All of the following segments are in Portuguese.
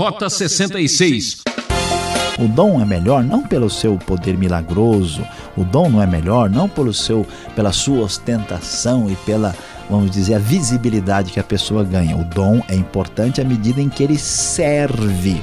Rota 66. O dom é melhor não pelo seu poder milagroso, o dom não é melhor não pelo seu, pela sua ostentação e pela, vamos dizer, a visibilidade que a pessoa ganha. O dom é importante à medida em que ele serve.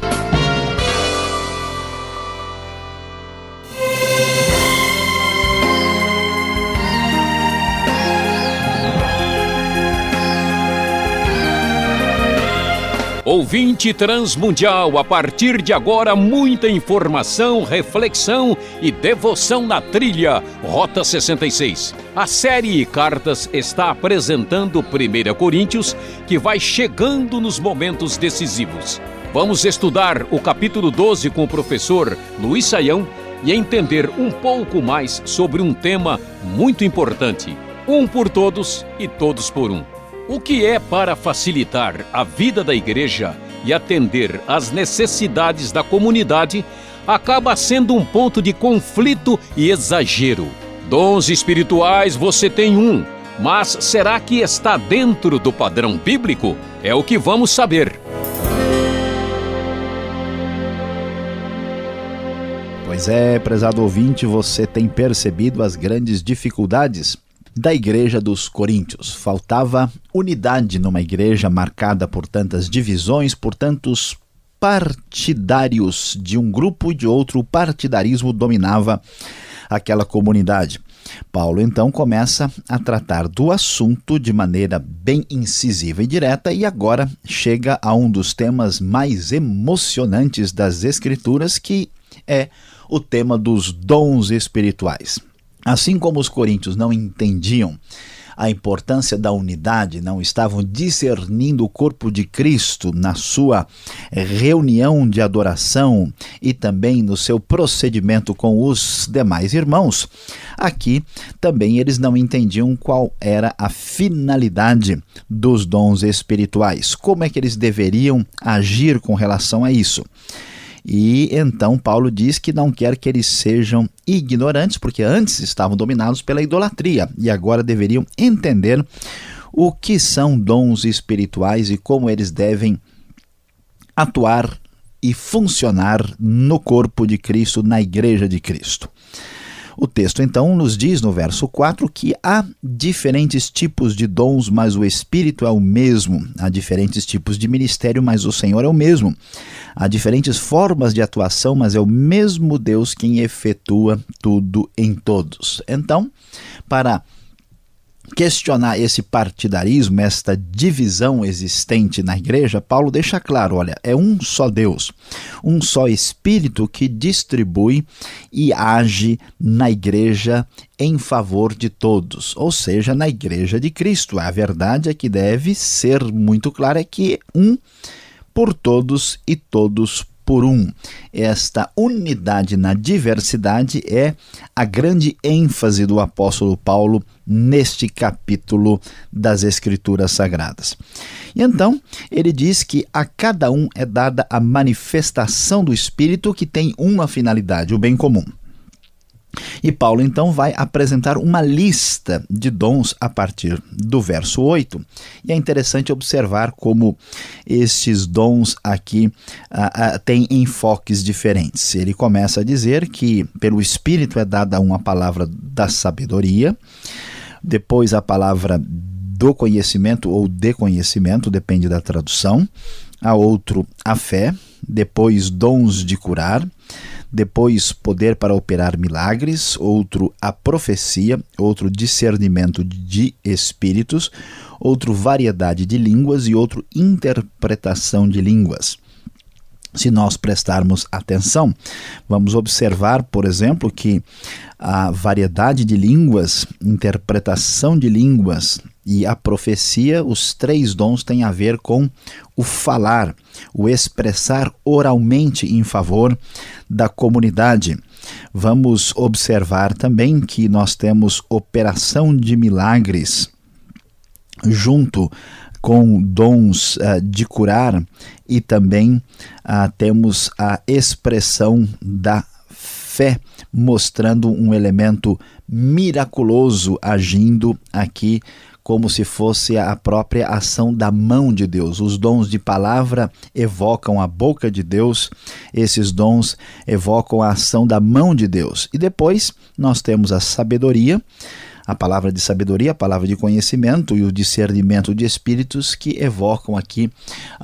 Ouvinte Transmundial, a partir de agora, muita informação, reflexão e devoção na trilha Rota 66. A série Cartas está apresentando 1 Coríntios, que vai chegando nos momentos decisivos. Vamos estudar o capítulo 12 com o professor Luiz Saião e entender um pouco mais sobre um tema muito importante: um por todos e todos por um. O que é para facilitar a vida da igreja e atender às necessidades da comunidade acaba sendo um ponto de conflito e exagero. Dons espirituais você tem um, mas será que está dentro do padrão bíblico? É o que vamos saber. Pois é, prezado ouvinte, você tem percebido as grandes dificuldades da Igreja dos Coríntios. Faltava unidade numa igreja marcada por tantas divisões, por tantos partidários de um grupo e de outro. O partidarismo dominava aquela comunidade. Paulo então começa a tratar do assunto de maneira bem incisiva e direta e agora chega a um dos temas mais emocionantes das Escrituras, que é o tema dos dons espirituais. Assim como os coríntios não entendiam a importância da unidade, não estavam discernindo o corpo de Cristo na sua reunião de adoração e também no seu procedimento com os demais irmãos, aqui também eles não entendiam qual era a finalidade dos dons espirituais, como é que eles deveriam agir com relação a isso. E então Paulo diz que não quer que eles sejam ignorantes, porque antes estavam dominados pela idolatria e agora deveriam entender o que são dons espirituais e como eles devem atuar e funcionar no corpo de Cristo, na igreja de Cristo. O texto então nos diz no verso 4 que há diferentes tipos de dons, mas o Espírito é o mesmo. Há diferentes tipos de ministério, mas o Senhor é o mesmo. Há diferentes formas de atuação, mas é o mesmo Deus quem efetua tudo em todos. Então, para questionar esse partidarismo, esta divisão existente na igreja, Paulo deixa claro: olha, é um só Deus, um só Espírito que distribui e age na igreja em favor de todos, ou seja, na igreja de Cristo. A verdade é que deve ser muito clara é que um por todos e todos por por um. Esta unidade na diversidade é a grande ênfase do apóstolo Paulo neste capítulo das Escrituras Sagradas. E então, ele diz que a cada um é dada a manifestação do Espírito que tem uma finalidade, o bem comum. E Paulo então vai apresentar uma lista de dons a partir do verso 8. E é interessante observar como esses dons aqui ah, ah, têm enfoques diferentes. Ele começa a dizer que pelo Espírito é dada uma palavra da sabedoria, depois a palavra do conhecimento ou de conhecimento, depende da tradução, a outro a fé, depois dons de curar depois poder para operar milagres, outro a profecia, outro discernimento de espíritos, outro variedade de línguas e outro interpretação de línguas. Se nós prestarmos atenção, vamos observar, por exemplo, que a variedade de línguas, interpretação de línguas e a profecia, os três dons têm a ver com o falar, o expressar oralmente em favor da comunidade. Vamos observar também que nós temos operação de milagres junto com dons uh, de curar e também uh, temos a expressão da fé, mostrando um elemento miraculoso agindo aqui como se fosse a própria ação da mão de Deus. Os dons de palavra evocam a boca de Deus, esses dons evocam a ação da mão de Deus. E depois nós temos a sabedoria a palavra de sabedoria, a palavra de conhecimento e o discernimento de espíritos que evocam aqui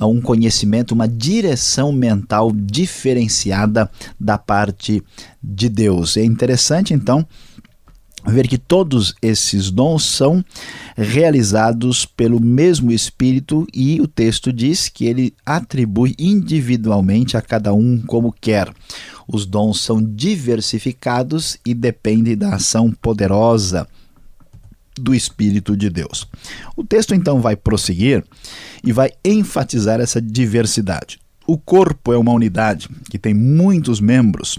um conhecimento, uma direção mental diferenciada da parte de Deus. É interessante então ver que todos esses dons são realizados pelo mesmo Espírito e o texto diz que ele atribui individualmente a cada um como quer. Os dons são diversificados e dependem da ação poderosa do Espírito de Deus. O texto então vai prosseguir e vai enfatizar essa diversidade. O corpo é uma unidade que tem muitos membros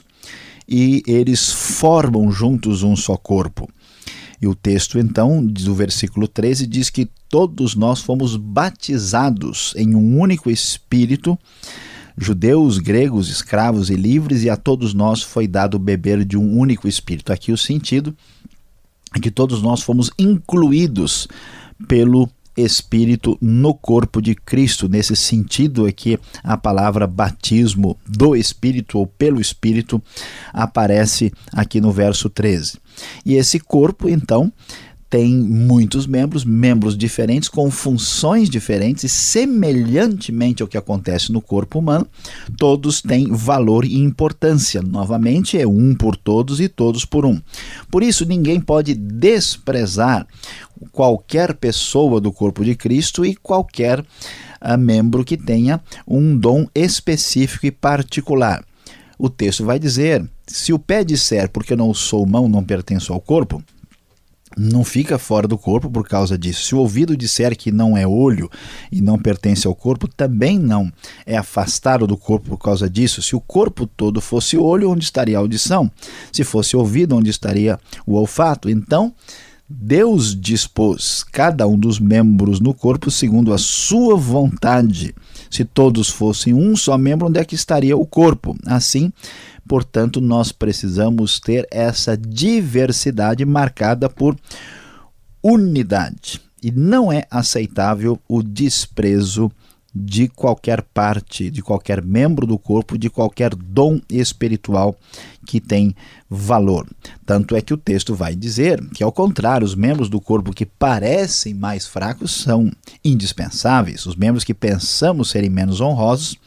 e eles formam juntos um só corpo. E o texto, então, do versículo 13, diz que todos nós fomos batizados em um único Espírito, judeus, gregos, escravos e livres, e a todos nós foi dado beber de um único Espírito. Aqui o sentido que todos nós fomos incluídos pelo Espírito no corpo de Cristo. Nesse sentido é que a palavra batismo do Espírito ou pelo Espírito aparece aqui no verso 13. E esse corpo, então, tem muitos membros, membros diferentes, com funções diferentes, e semelhantemente ao que acontece no corpo humano, todos têm valor e importância. Novamente, é um por todos e todos por um. Por isso, ninguém pode desprezar qualquer pessoa do corpo de Cristo e qualquer uh, membro que tenha um dom específico e particular. O texto vai dizer: se o pé disser, porque não sou mão, não pertenço ao corpo, não fica fora do corpo por causa disso. Se o ouvido disser que não é olho e não pertence ao corpo, também não é afastado do corpo por causa disso. Se o corpo todo fosse olho, onde estaria a audição? Se fosse ouvido, onde estaria o olfato? Então, Deus dispôs cada um dos membros no corpo segundo a sua vontade. Se todos fossem um só membro, onde é que estaria o corpo? Assim, Portanto, nós precisamos ter essa diversidade marcada por unidade. E não é aceitável o desprezo de qualquer parte, de qualquer membro do corpo, de qualquer dom espiritual que tem valor. Tanto é que o texto vai dizer que, ao contrário, os membros do corpo que parecem mais fracos são indispensáveis. Os membros que pensamos serem menos honrosos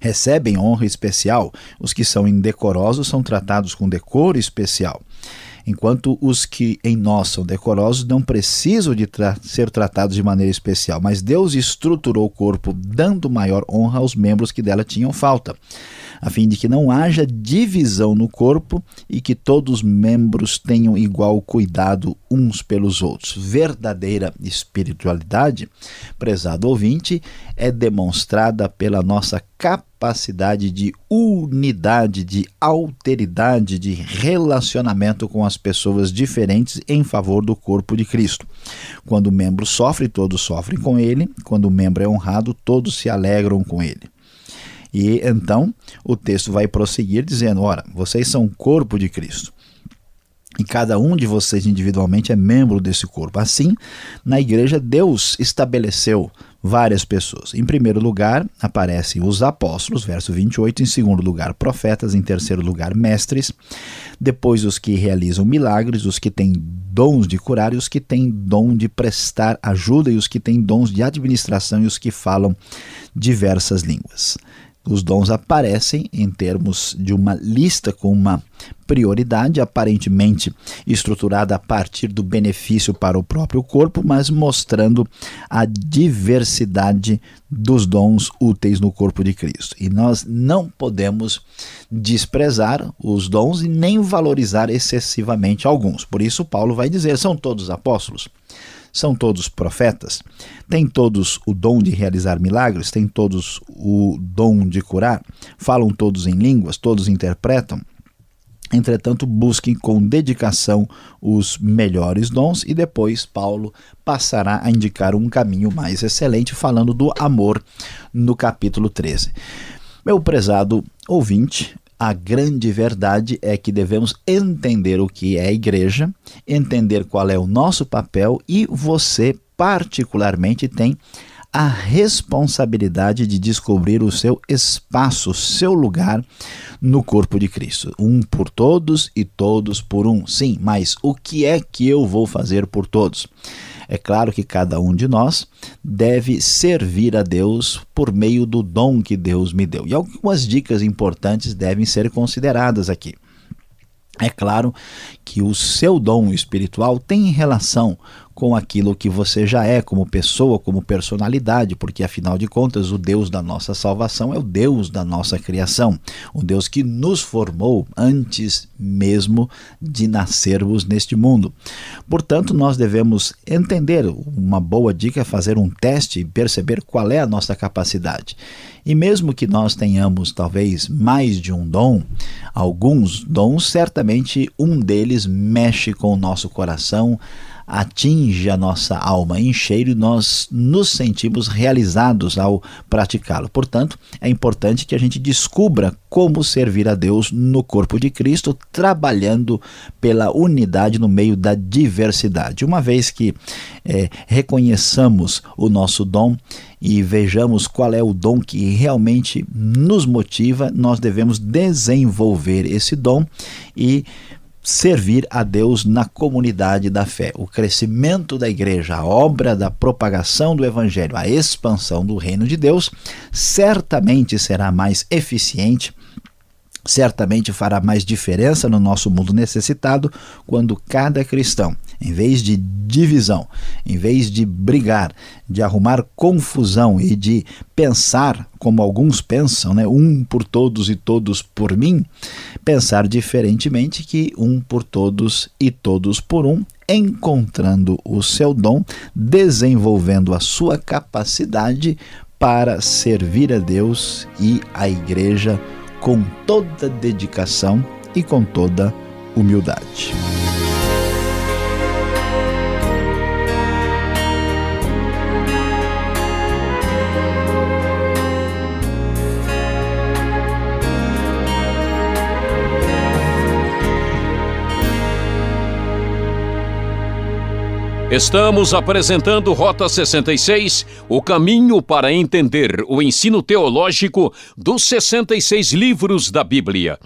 recebem honra especial, os que são indecorosos são tratados com decoro especial. Enquanto os que em nós são decorosos não precisam de tra ser tratados de maneira especial, mas Deus estruturou o corpo dando maior honra aos membros que dela tinham falta a fim de que não haja divisão no corpo e que todos os membros tenham igual cuidado uns pelos outros. Verdadeira espiritualidade, prezado ouvinte, é demonstrada pela nossa capacidade de unidade, de alteridade, de relacionamento com as pessoas diferentes em favor do corpo de Cristo. Quando o membro sofre, todos sofrem com ele. Quando o membro é honrado, todos se alegram com ele. E então o texto vai prosseguir dizendo: Ora, vocês são o corpo de Cristo. E cada um de vocês individualmente é membro desse corpo. Assim, na igreja, Deus estabeleceu várias pessoas. Em primeiro lugar, aparecem os apóstolos, verso 28. Em segundo lugar, profetas. Em terceiro lugar, mestres. Depois, os que realizam milagres, os que têm dons de curar e os que têm dom de prestar ajuda e os que têm dons de administração e os que falam diversas línguas. Os dons aparecem em termos de uma lista com uma prioridade aparentemente estruturada a partir do benefício para o próprio corpo, mas mostrando a diversidade dos dons úteis no corpo de Cristo. E nós não podemos desprezar os dons e nem valorizar excessivamente alguns. Por isso, Paulo vai dizer: são todos apóstolos? São todos profetas? Têm todos o dom de realizar milagres? Têm todos o dom de curar? Falam todos em línguas? Todos interpretam? Entretanto, busquem com dedicação os melhores dons e depois Paulo passará a indicar um caminho mais excelente, falando do amor no capítulo 13. Meu prezado ouvinte, a grande verdade é que devemos entender o que é a igreja, entender qual é o nosso papel e você, particularmente, tem a responsabilidade de descobrir o seu espaço, seu lugar no corpo de Cristo. Um por todos e todos por um. Sim, mas o que é que eu vou fazer por todos? É claro que cada um de nós deve servir a Deus por meio do dom que Deus me deu. E algumas dicas importantes devem ser consideradas aqui. É claro que o seu dom espiritual tem relação com aquilo que você já é como pessoa, como personalidade, porque afinal de contas o Deus da nossa salvação é o Deus da nossa criação, o Deus que nos formou antes mesmo de nascermos neste mundo. Portanto, nós devemos entender, uma boa dica é fazer um teste e perceber qual é a nossa capacidade. E mesmo que nós tenhamos talvez mais de um dom, alguns dons, certamente um deles mexe com o nosso coração, atinge a nossa alma em cheiro e nós nos sentimos realizados ao praticá-lo. Portanto, é importante que a gente descubra como servir a Deus no corpo de Cristo, trabalhando pela unidade no meio da diversidade. Uma vez que é, reconheçamos o nosso dom e vejamos qual é o dom que realmente nos motiva, nós devemos desenvolver esse dom e servir a Deus na comunidade da fé. O crescimento da igreja, a obra da propagação do evangelho, a expansão do reino de Deus, certamente será mais eficiente certamente fará mais diferença no nosso mundo necessitado quando cada cristão, em vez de divisão, em vez de brigar, de arrumar confusão e de pensar como alguns pensam, né, um por todos e todos por mim, pensar diferentemente que um por todos e todos por um, encontrando o seu dom, desenvolvendo a sua capacidade para servir a Deus e a igreja com toda dedicação e com toda humildade. Estamos apresentando Rota 66, o caminho para entender o ensino teológico dos 66 livros da Bíblia.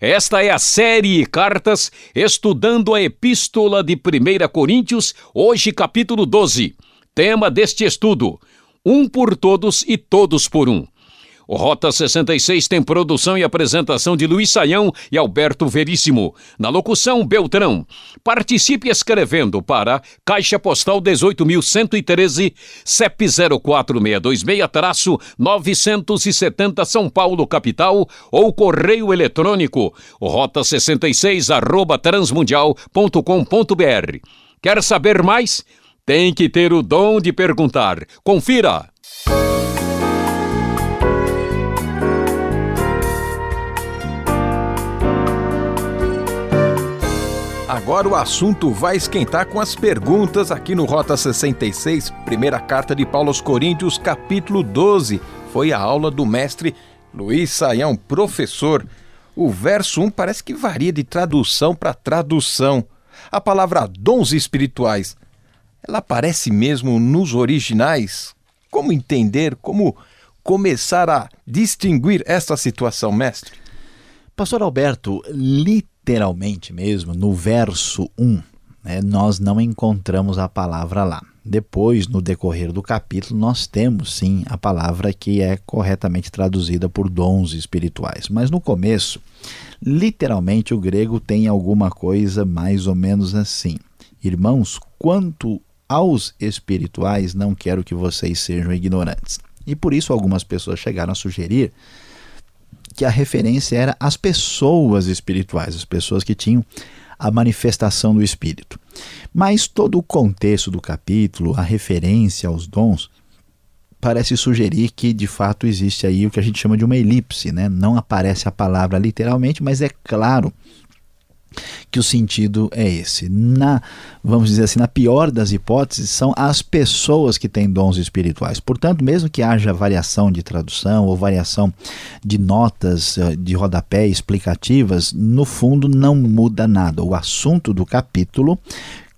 Esta é a série Cartas estudando a Epístola de 1 Coríntios, hoje capítulo 12. Tema deste estudo: Um por todos e todos por um. O Rota 66 tem produção e apresentação de Luiz Saião e Alberto Veríssimo. Na locução, Beltrão. Participe escrevendo para Caixa Postal 18.113, CEP 04626-970 São Paulo, capital, ou correio eletrônico rota 66 arroba transmundial.com.br. Quer saber mais? Tem que ter o dom de perguntar. Confira! Agora o assunto vai esquentar com as perguntas aqui no Rota 66, primeira carta de Paulo aos Coríntios, capítulo 12. Foi a aula do mestre Luiz Saião, professor. O verso 1 parece que varia de tradução para tradução. A palavra dons espirituais, ela aparece mesmo nos originais? Como entender, como começar a distinguir esta situação, mestre? Pastor Alberto, literalmente literalmente mesmo, no verso 1, né, nós não encontramos a palavra lá. Depois, no decorrer do capítulo, nós temos sim a palavra que é corretamente traduzida por dons espirituais. Mas no começo, literalmente o grego tem alguma coisa mais ou menos assim: Irmãos, quanto aos espirituais, não quero que vocês sejam ignorantes. E por isso algumas pessoas chegaram a sugerir que a referência era as pessoas espirituais, as pessoas que tinham a manifestação do Espírito. Mas todo o contexto do capítulo, a referência aos dons, parece sugerir que de fato existe aí o que a gente chama de uma elipse, né? Não aparece a palavra literalmente, mas é claro que o sentido é esse. Na, vamos dizer assim, na pior das hipóteses, são as pessoas que têm dons espirituais. Portanto, mesmo que haja variação de tradução ou variação de notas eh, de rodapé explicativas, no fundo não muda nada. O assunto do capítulo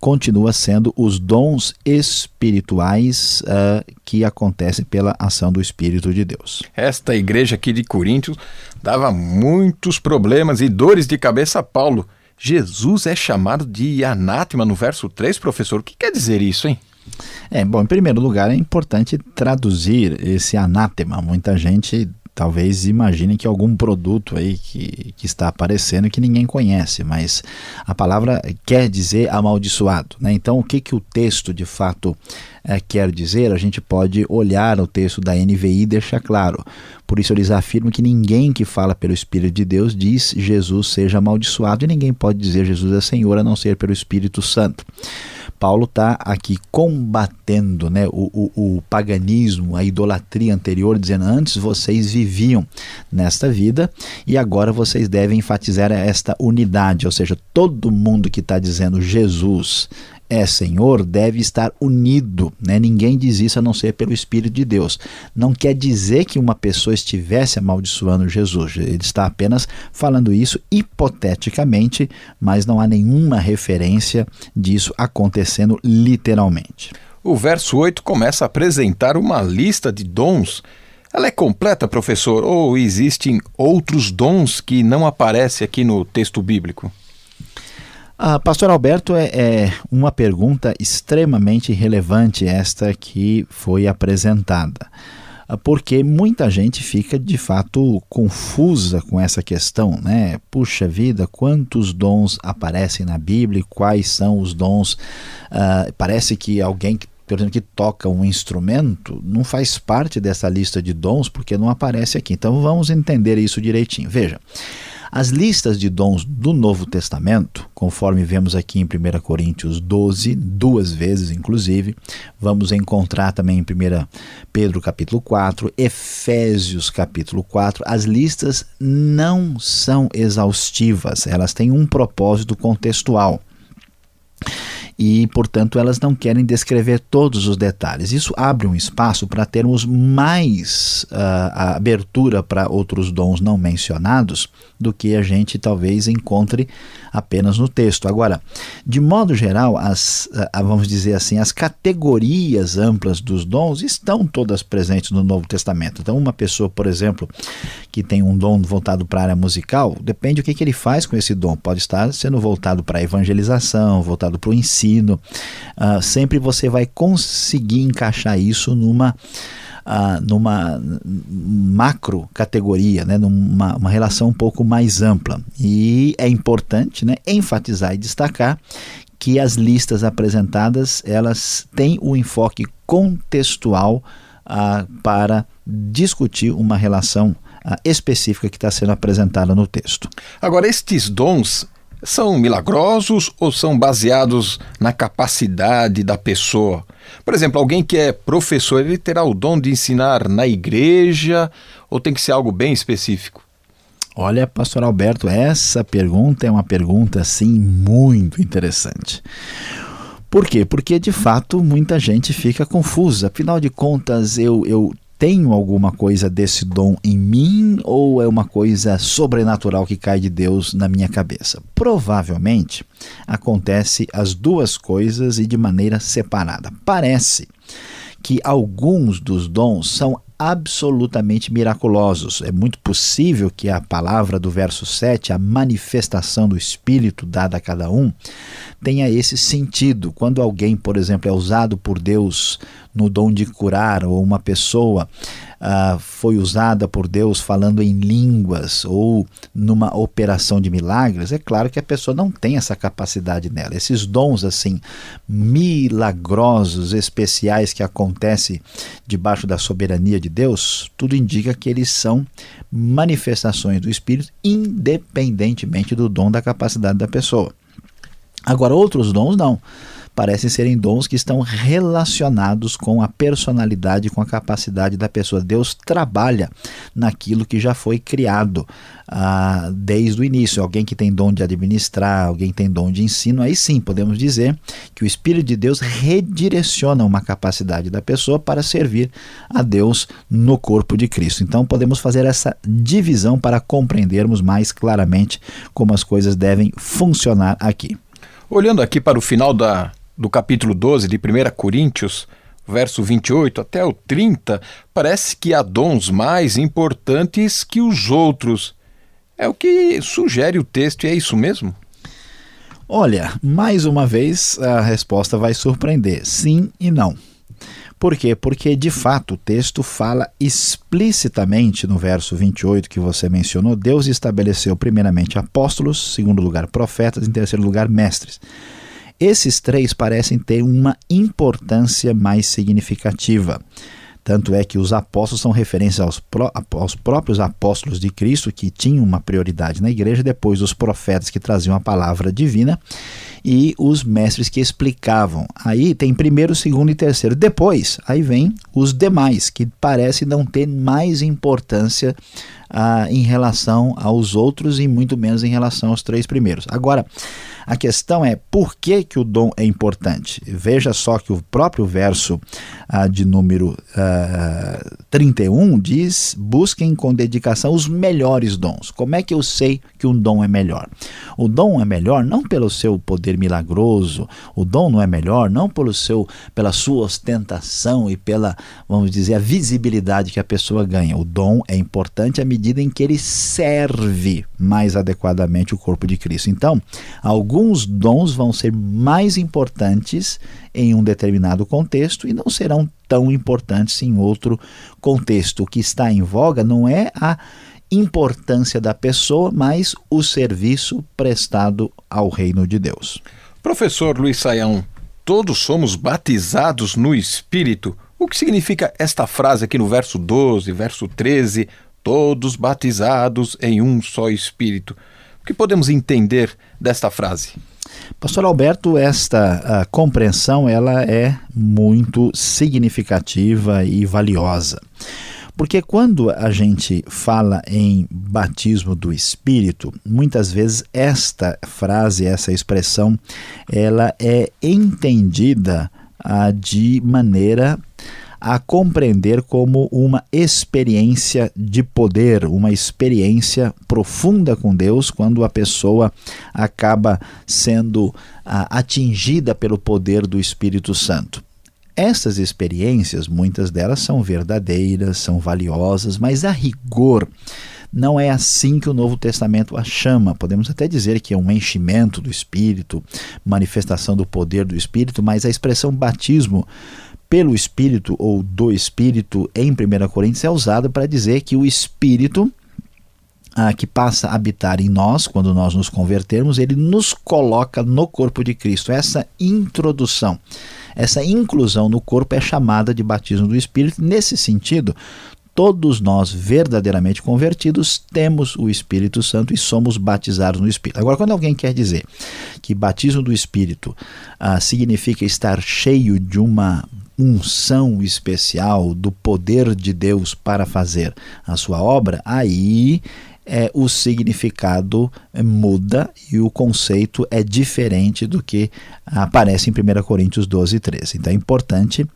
continua sendo os dons espirituais uh, que acontecem pela ação do Espírito de Deus. Esta igreja aqui de Coríntios dava muitos problemas e dores de cabeça a Paulo. Jesus é chamado de anátema no verso 3, professor. O que quer dizer isso, hein? É, bom, em primeiro lugar é importante traduzir esse anátema. Muita gente talvez imagine que algum produto aí que, que está aparecendo que ninguém conhece, mas a palavra quer dizer amaldiçoado. Né? Então, o que, que o texto de fato é, quer dizer? A gente pode olhar o texto da NVI e deixar claro. Por isso, eles afirmam que ninguém que fala pelo Espírito de Deus diz Jesus seja amaldiçoado, e ninguém pode dizer Jesus é Senhor a não ser pelo Espírito Santo. Paulo está aqui combatendo né, o, o, o, paganismo, a idolatria anterior, dizendo antes vocês viviam nesta vida e agora vocês devem enfatizar esta unidade, ou seja, todo mundo que está dizendo Jesus é Senhor deve estar unido. Né? Ninguém diz isso a não ser pelo Espírito de Deus. Não quer dizer que uma pessoa estivesse amaldiçoando Jesus. Ele está apenas falando isso hipoteticamente, mas não há nenhuma referência disso acontecendo literalmente. O verso 8 começa a apresentar uma lista de dons. Ela é completa, professor, ou existem outros dons que não aparecem aqui no texto bíblico? Ah, Pastor Alberto, é, é, uma pergunta extremamente relevante esta que foi apresentada, ah, porque muita gente fica de fato confusa com essa questão, né? Puxa vida, quantos dons aparecem na Bíblia? Quais são os dons? Ah, parece que alguém que por exemplo, que toca um instrumento, não faz parte dessa lista de dons porque não aparece aqui. Então vamos entender isso direitinho. Veja, as listas de dons do Novo Testamento, conforme vemos aqui em 1 Coríntios 12, duas vezes inclusive, vamos encontrar também em 1 Pedro capítulo 4, Efésios capítulo 4, as listas não são exaustivas, elas têm um propósito contextual e, portanto, elas não querem descrever todos os detalhes. Isso abre um espaço para termos mais uh, abertura para outros dons não mencionados do que a gente talvez encontre apenas no texto. Agora, de modo geral, as, uh, vamos dizer assim, as categorias amplas dos dons estão todas presentes no Novo Testamento. Então, uma pessoa, por exemplo, que tem um dom voltado para a área musical, depende do que, que ele faz com esse dom. Pode estar sendo voltado para a evangelização, voltado para o ensino uh, sempre você vai conseguir encaixar isso numa. Uh, numa macro categoria, né, numa uma relação um pouco mais ampla. E é importante né, enfatizar e destacar que as listas apresentadas elas têm o um enfoque contextual uh, para discutir uma relação específica que está sendo apresentada no texto. Agora, estes dons são milagrosos ou são baseados na capacidade da pessoa? Por exemplo, alguém que é professor, ele terá o dom de ensinar na igreja ou tem que ser algo bem específico? Olha, pastor Alberto, essa pergunta é uma pergunta assim muito interessante. Por quê? Porque de fato muita gente fica confusa. Afinal de contas, eu, eu tenho alguma coisa desse dom em mim ou é uma coisa sobrenatural que cai de Deus na minha cabeça? Provavelmente acontece as duas coisas e de maneira separada. Parece que alguns dos dons são absolutamente miraculosos. É muito possível que a palavra do verso 7, a manifestação do Espírito dada a cada um, tenha esse sentido. Quando alguém, por exemplo, é usado por Deus no dom de curar, ou uma pessoa uh, foi usada por Deus falando em línguas ou numa operação de milagres, é claro que a pessoa não tem essa capacidade nela. Esses dons assim milagrosos, especiais que acontecem debaixo da soberania de Deus, tudo indica que eles são manifestações do Espírito, independentemente do dom da capacidade da pessoa. Agora, outros dons não. Parecem serem dons que estão relacionados com a personalidade, com a capacidade da pessoa. Deus trabalha naquilo que já foi criado ah, desde o início. Alguém que tem dom de administrar, alguém que tem dom de ensino, aí sim podemos dizer que o Espírito de Deus redireciona uma capacidade da pessoa para servir a Deus no corpo de Cristo. Então podemos fazer essa divisão para compreendermos mais claramente como as coisas devem funcionar aqui. Olhando aqui para o final da, do capítulo 12 de 1 Coríntios, verso 28 até o 30, parece que há dons mais importantes que os outros. É o que sugere o texto, e é isso mesmo? Olha, mais uma vez a resposta vai surpreender: sim e não. Por quê? Porque de fato o texto fala explicitamente no verso 28 que você mencionou: Deus estabeleceu primeiramente apóstolos, segundo lugar profetas, em terceiro lugar mestres. Esses três parecem ter uma importância mais significativa. Tanto é que os apóstolos são referências aos, pró aos, próprios apóstolos de Cristo, que tinham uma prioridade na igreja, depois os profetas que traziam a palavra divina e os mestres que explicavam. Aí tem primeiro, segundo e terceiro. Depois, aí vem os demais, que parece não ter mais importância ah, em relação aos outros e muito menos em relação aos três primeiros. Agora, a questão é por que, que o dom é importante. Veja só que o próprio verso ah, de número ah, 31 diz: busquem com dedicação os melhores dons. Como é que eu sei que um dom é melhor? O dom é melhor não pelo seu poder milagroso, o dom não é melhor não pelo seu, pela sua ostentação e pela, vamos dizer, a visibilidade que a pessoa ganha. O dom é importante à medida em que ele serve mais adequadamente o corpo de Cristo. Então, alguns dons vão ser mais importantes em um determinado contexto e não serão tão importantes em outro contexto. O que está em voga não é a importância da pessoa, mas o serviço prestado ao reino de Deus. Professor Luiz Saião, todos somos batizados no Espírito. O que significa esta frase aqui no verso 12, verso 13? Todos batizados em um só Espírito. Que podemos entender desta frase? Pastor Alberto, esta compreensão ela é muito significativa e valiosa. Porque quando a gente fala em batismo do Espírito, muitas vezes esta frase, essa expressão, ela é entendida ah, de maneira a compreender como uma experiência de poder, uma experiência profunda com Deus, quando a pessoa acaba sendo ah, atingida pelo poder do Espírito Santo. Essas experiências, muitas delas são verdadeiras, são valiosas, mas a rigor não é assim que o Novo Testamento a chama. Podemos até dizer que é um enchimento do Espírito, manifestação do poder do Espírito, mas a expressão batismo pelo Espírito ou do Espírito em 1 Coríntios é usada para dizer que o Espírito ah, que passa a habitar em nós, quando nós nos convertermos, ele nos coloca no corpo de Cristo. Essa introdução essa inclusão no corpo é chamada de batismo do Espírito. Nesse sentido, todos nós verdadeiramente convertidos temos o Espírito Santo e somos batizados no Espírito. Agora, quando alguém quer dizer que batismo do Espírito ah, significa estar cheio de uma unção especial do poder de Deus para fazer a sua obra, aí é, o significado muda e o conceito é diferente do que aparece em 1 Coríntios 12, 13. Então é importante uh,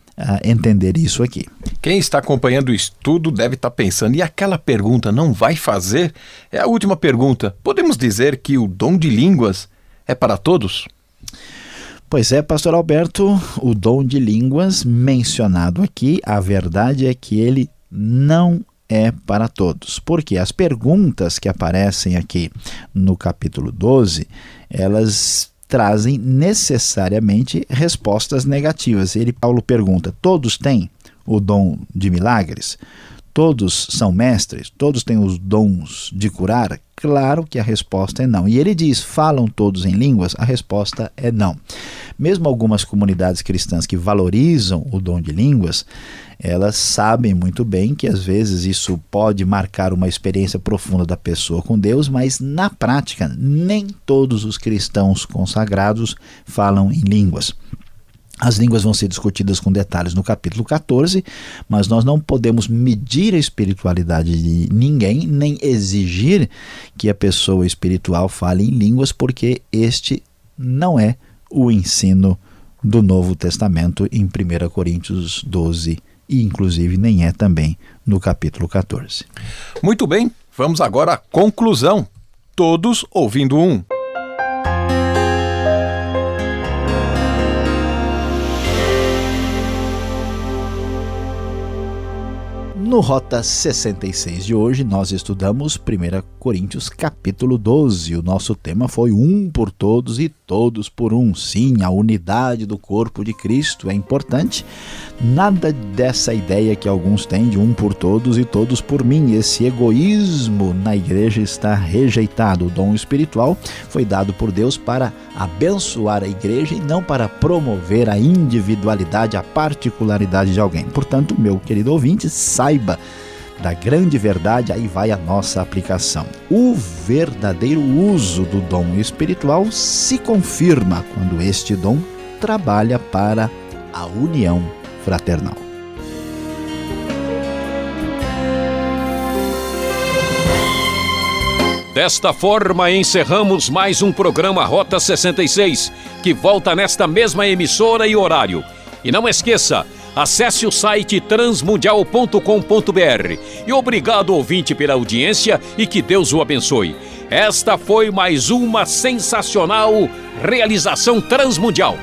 entender isso aqui. Quem está acompanhando o estudo deve estar pensando, e aquela pergunta não vai fazer? É a última pergunta. Podemos dizer que o dom de línguas é para todos? Pois é, pastor Alberto, o dom de línguas mencionado aqui, a verdade é que ele não é para todos. Porque as perguntas que aparecem aqui no capítulo 12, elas trazem necessariamente respostas negativas. Ele Paulo pergunta: todos têm o dom de milagres? Todos são mestres? Todos têm os dons de curar? Claro que a resposta é não. E ele diz: falam todos em línguas? A resposta é não. Mesmo algumas comunidades cristãs que valorizam o dom de línguas, elas sabem muito bem que às vezes isso pode marcar uma experiência profunda da pessoa com Deus, mas na prática nem todos os cristãos consagrados falam em línguas. As línguas vão ser discutidas com detalhes no capítulo 14, mas nós não podemos medir a espiritualidade de ninguém, nem exigir que a pessoa espiritual fale em línguas, porque este não é o ensino do Novo Testamento em 1 Coríntios 12 e inclusive nem é também no capítulo 14. Muito bem, vamos agora à conclusão. Todos ouvindo um. No Rota 66 de hoje, nós estudamos 1 Coríntios capítulo 12. O nosso tema foi um por todos e todos por um. Sim, a unidade do corpo de Cristo é importante. Nada dessa ideia que alguns têm de um por todos e todos por mim. Esse egoísmo na igreja está rejeitado. O dom espiritual foi dado por Deus para abençoar a igreja e não para promover a individualidade, a particularidade de alguém. Portanto, meu querido ouvinte, saiba da grande verdade, aí vai a nossa aplicação. O verdadeiro uso do dom espiritual se confirma quando este dom trabalha para a união fraternal. Desta forma, encerramos mais um programa Rota 66, que volta nesta mesma emissora e horário. E não esqueça, acesse o site transmundial.com.br. E obrigado, ouvinte, pela audiência e que Deus o abençoe. Esta foi mais uma sensacional realização transmundial.